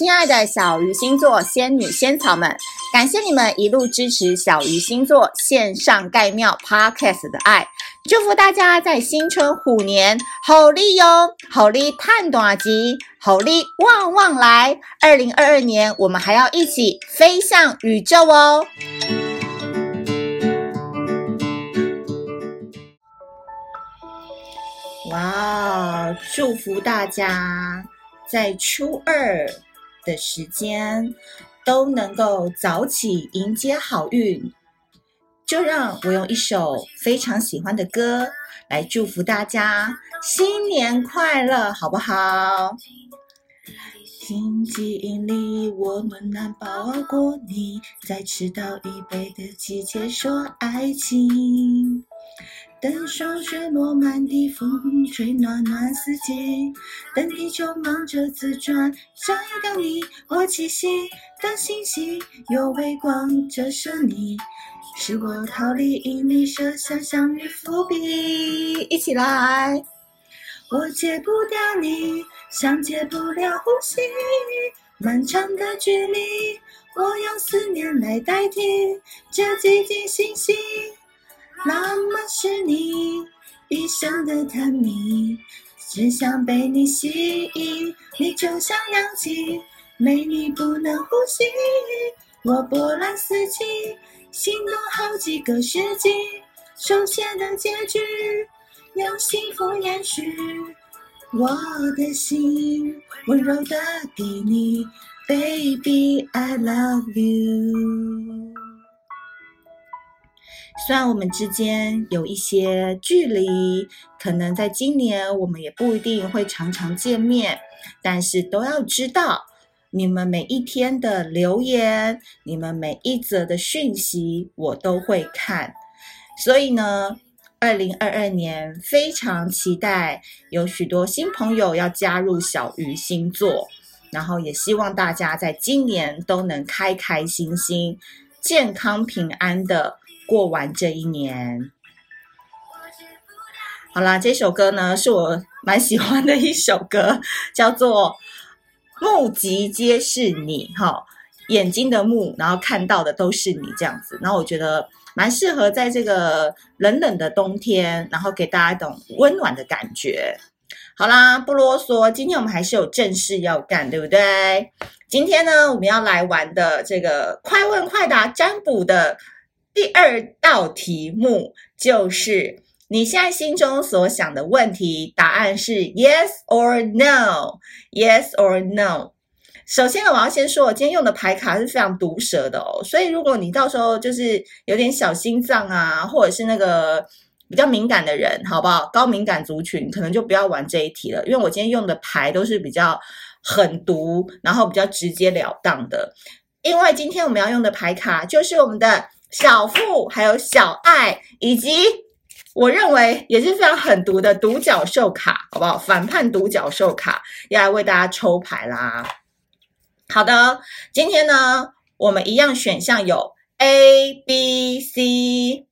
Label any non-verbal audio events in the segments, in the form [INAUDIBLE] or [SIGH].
亲爱的小鱼星座仙女仙草们，感谢你们一路支持小鱼星座线上盖庙 Podcast 的爱，祝福大家在新春虎年好利哟，好利探短吉，好利旺旺来。二零二二年，我们还要一起飞向宇宙哦！哇，祝福大家！在初二的时间都能够早起迎接好运，就让我用一首非常喜欢的歌来祝福大家新年快乐，好不好？请记忆里我们难抱过你，在迟到一杯的季节说爱情。等霜雪落满地，风吹暖暖四季。等地球忙着自转，想一个你我气息。等星星有微光折射你，是我逃离引力设下相遇伏笔。一起来，我戒不掉你，像戒不了呼吸。漫长的距离，我用思念来代替这寂静星星。那么是你一生的探秘，只想被你吸引。你就像氧气，没你不能呼吸。我波澜四起，心动好几个世纪。手写的结局，用幸福延续。我的心温柔的给你，Baby I love you。虽然我们之间有一些距离，可能在今年我们也不一定会常常见面，但是都要知道，你们每一天的留言，你们每一则的讯息，我都会看。所以呢，二零二二年非常期待有许多新朋友要加入小鱼星座，然后也希望大家在今年都能开开心心、健康平安的。过完这一年，好啦，这首歌呢是我蛮喜欢的一首歌，叫做《目即皆是你》哈，眼睛的目，然后看到的都是你这样子，然后我觉得蛮适合在这个冷冷的冬天，然后给大家一种温暖的感觉。好啦，不啰嗦，今天我们还是有正事要干，对不对？今天呢，我们要来玩的这个快问快答占卜的。第二道题目就是你现在心中所想的问题，答案是 yes or no，yes or no。首先呢，我要先说，我今天用的牌卡是非常毒舌的哦，所以如果你到时候就是有点小心脏啊，或者是那个比较敏感的人，好不好？高敏感族群可能就不要玩这一题了，因为我今天用的牌都是比较狠毒，然后比较直截了当的。因为今天我们要用的牌卡就是我们的。小富，还有小爱，以及我认为也是非常狠毒的独角兽卡，好不好？反叛独角兽卡要来为大家抽牌啦。好的，今天呢，我们一样选项有 A、B、C、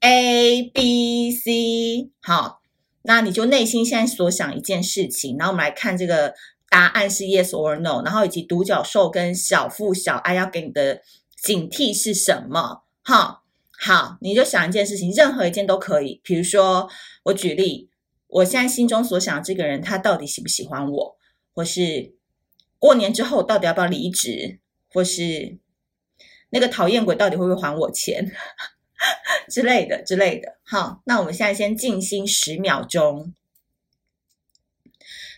A、B、C。好，那你就内心现在所想一件事情，然后我们来看这个答案是 Yes or No，然后以及独角兽跟小富、小爱要给你的警惕是什么？好，好，你就想一件事情，任何一件都可以。比如说，我举例，我现在心中所想的这个人，他到底喜不喜欢我？或是过年之后到底要不要离职？或是那个讨厌鬼到底会不会还我钱？[LAUGHS] 之类的，之类的。好，那我们现在先静心十秒钟，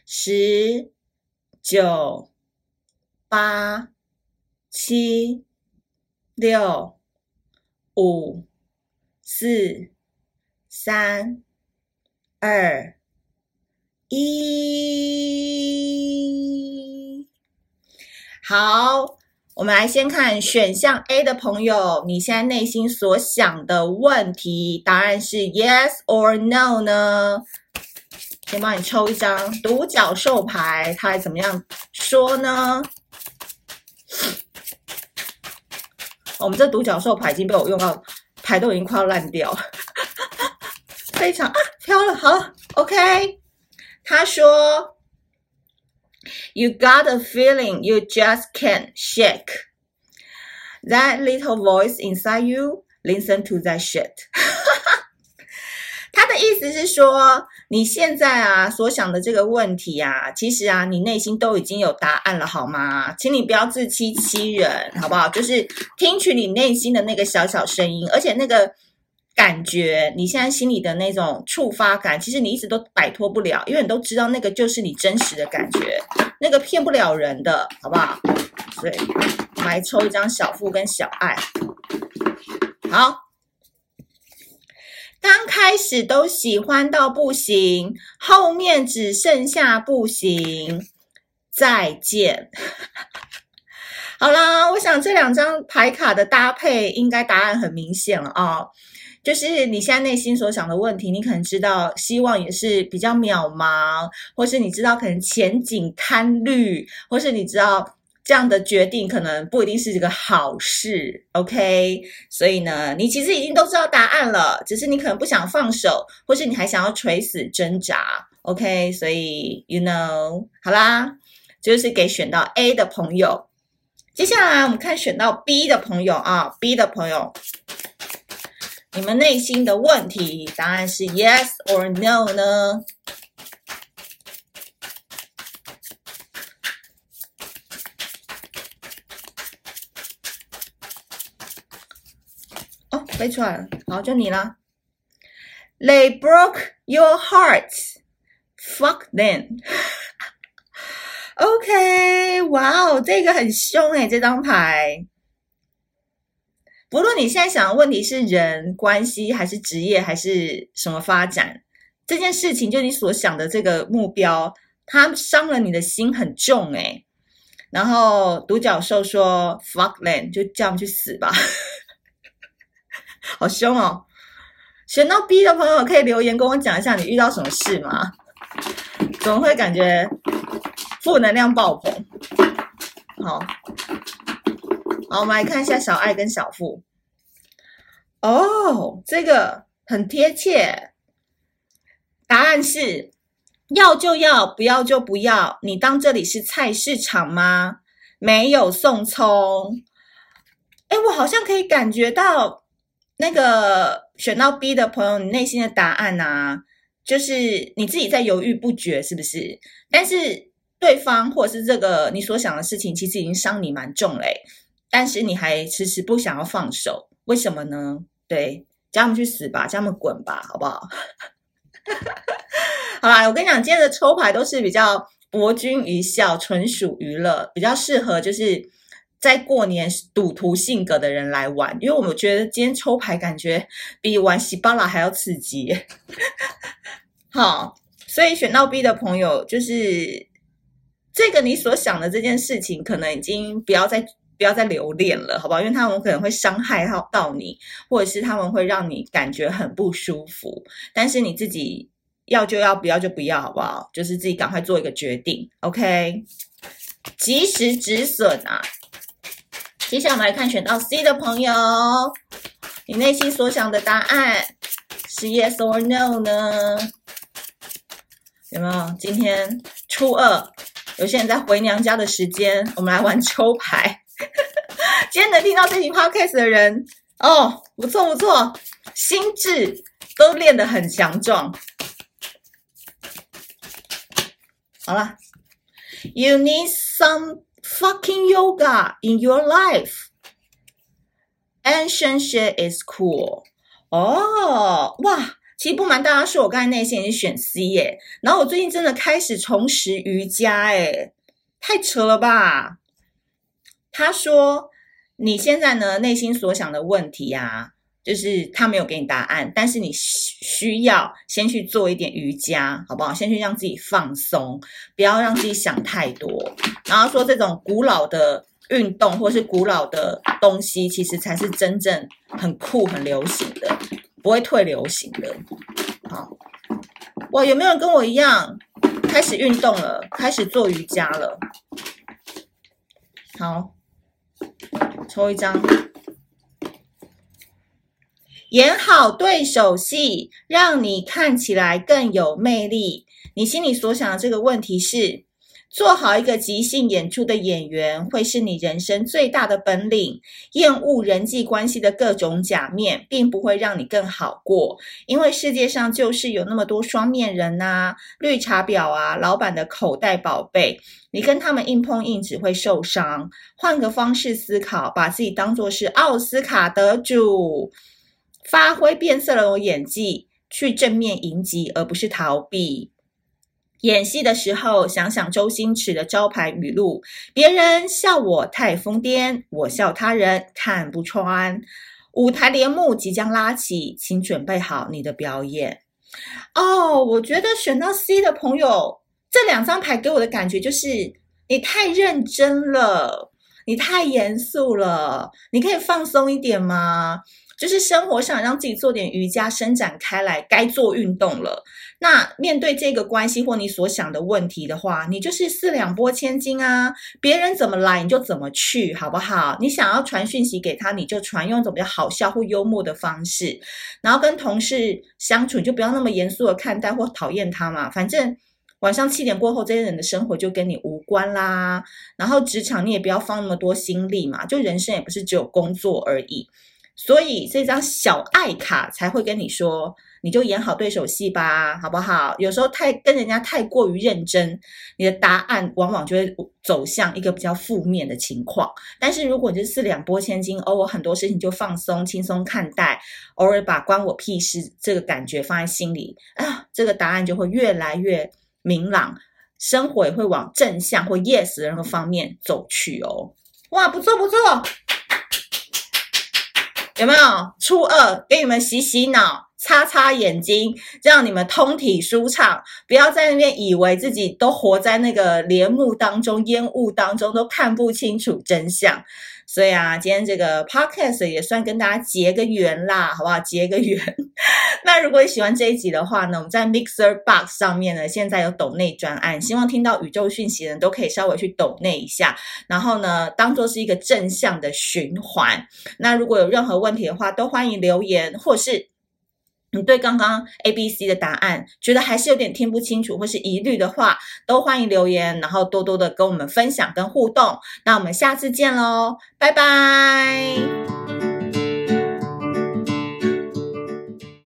十、九、八、七、六。五、四、三、二、一，好，我们来先看选项 A 的朋友，你现在内心所想的问题，答案是 Yes or No 呢？先帮你抽一张独角兽牌，它还怎么样说呢？我们这独角兽牌已经被我用到，牌都已经快要烂掉，非常啊飘了，好，OK。他说 You got a feeling you just can't shake. That little voice inside you, listen to that shit. 意思是说，你现在啊所想的这个问题啊，其实啊你内心都已经有答案了，好吗？请你不要自欺欺人，好不好？就是听取你内心的那个小小声音，而且那个感觉，你现在心里的那种触发感，其实你一直都摆脱不了，因为你都知道那个就是你真实的感觉，那个骗不了人的，好不好？所以，来抽一张小富跟小爱，好。刚开始都喜欢到不行，后面只剩下不行。再见。好啦，我想这两张牌卡的搭配，应该答案很明显了啊、就是你现在内心所想的问题，你可能知道，希望也是比较渺茫，或是你知道可能前景堪虑，或是你知道。这样的决定可能不一定是一个好事，OK？所以呢，你其实已经都知道答案了，只是你可能不想放手，或是你还想要垂死挣扎，OK？所以，you know，好啦，就是给选到 A 的朋友。接下来我们看选到 B 的朋友啊，B 的朋友，你们内心的问题答案是 Yes or No 呢？飞出来了，好，就你了。They broke your heart. Fuck them. [LAUGHS] OK，哇哦，这个很凶诶，这张牌。不论你现在想的问题是人关系，还是职业，还是什么发展，这件事情就你所想的这个目标，它伤了你的心很重诶。然后独角兽说：“Fuck them，就叫他们去死吧。”好凶哦！选到 B 的朋友可以留言跟我讲一下你遇到什么事吗？怎么会感觉负能量爆棚？好，好，我们来看一下小爱跟小富。哦，这个很贴切。答案是要就要，不要就不要。你当这里是菜市场吗？没有送葱。哎，我好像可以感觉到。那个选到 B 的朋友，你内心的答案啊，就是你自己在犹豫不决，是不是？但是对方或者是这个你所想的事情，其实已经伤你蛮重嘞，但是你还迟迟不想要放手，为什么呢？对，叫他们去死吧，叫他们滚吧，好不好？[LAUGHS] 好啦，我跟你讲，今天的抽牌都是比较博君一笑，纯属娱乐，比较适合就是。在过年赌徒性格的人来玩，因为我们觉得今天抽牌感觉比玩喜巴拉还要刺激。[LAUGHS] 好，所以选到 B 的朋友，就是这个你所想的这件事情，可能已经不要再不要再留恋了，好不好？因为他们可能会伤害到到你，或者是他们会让你感觉很不舒服。但是你自己要就要，不要就不要，好不好？就是自己赶快做一个决定，OK？及时止损啊！接下来我们来看选到 C 的朋友，你内心所想的答案是 Yes or No 呢？有没有？今天初二，有些人在回娘家的时间，我们来玩抽牌。[LAUGHS] 今天能听到这期 Podcast 的人，哦，不错不错，心智都练得很强壮。好了，You need some。Fucking yoga in your life. Ancient shit is cool. 哦，哇！其实不瞒大家说，我刚才内心也是选 C 耶。然后我最近真的开始重拾瑜伽，哎，太扯了吧！他说，你现在呢，内心所想的问题呀。就是他没有给你答案，但是你需要先去做一点瑜伽，好不好？先去让自己放松，不要让自己想太多。然后说这种古老的运动或是古老的东西，其实才是真正很酷、很流行的，不会退流行的。好，哇，有没有人跟我一样开始运动了，开始做瑜伽了？好，抽一张。演好对手戏，让你看起来更有魅力。你心里所想的这个问题是：做好一个即兴演出的演员，会是你人生最大的本领。厌恶人际关系的各种假面，并不会让你更好过。因为世界上就是有那么多双面人呐、啊，绿茶婊啊，老板的口袋宝贝，你跟他们硬碰硬只会受伤。换个方式思考，把自己当作是奥斯卡得主，发挥变色龙演技，去正面迎击，而不是逃避。演戏的时候，想想周星驰的招牌语录：“别人笑我太疯癫，我笑他人看不穿。”舞台帘幕即将拉起，请准备好你的表演。哦，我觉得选到 C 的朋友，这两张牌给我的感觉就是你太认真了，你太严肃了，你可以放松一点吗？就是生活上让自己做点瑜伽，伸展开来，该做运动了。那面对这个关系或你所想的问题的话，你就是四两拨千斤啊，别人怎么来你就怎么去，好不好？你想要传讯息给他，你就传，用一种比较好笑或幽默的方式。然后跟同事相处，就不要那么严肃的看待或讨厌他嘛。反正晚上七点过后，这些人的生活就跟你无关啦。然后职场你也不要放那么多心力嘛，就人生也不是只有工作而已。所以这张小爱卡才会跟你说，你就演好对手戏吧，好不好？有时候太跟人家太过于认真，你的答案往往就会走向一个比较负面的情况。但是如果你是四两拨千斤，偶尔很多事情就放松轻松看待，偶尔把关我屁事这个感觉放在心里啊，这个答案就会越来越明朗，生活也会往正向或 yes 的那个方面走去哦。哇，不错不错。有没有初二给你们洗洗脑、擦擦眼睛，让你们通体舒畅？不要在那边以为自己都活在那个帘幕当中、烟雾当中，都看不清楚真相。所以啊，今天这个 podcast 也算跟大家结个缘啦，[LAUGHS] 好不好？结个缘。[LAUGHS] 那如果你喜欢这一集的话呢，我们在 Mixer Box 上面呢，现在有抖内专案，希望听到宇宙讯息的人都可以稍微去抖内一下，然后呢，当做是一个正向的循环。那如果有任何问题的话，都欢迎留言，或是。你对刚刚 A、B、C 的答案觉得还是有点听不清楚，或是疑虑的话，都欢迎留言，然后多多的跟我们分享跟互动。那我们下次见喽，拜拜。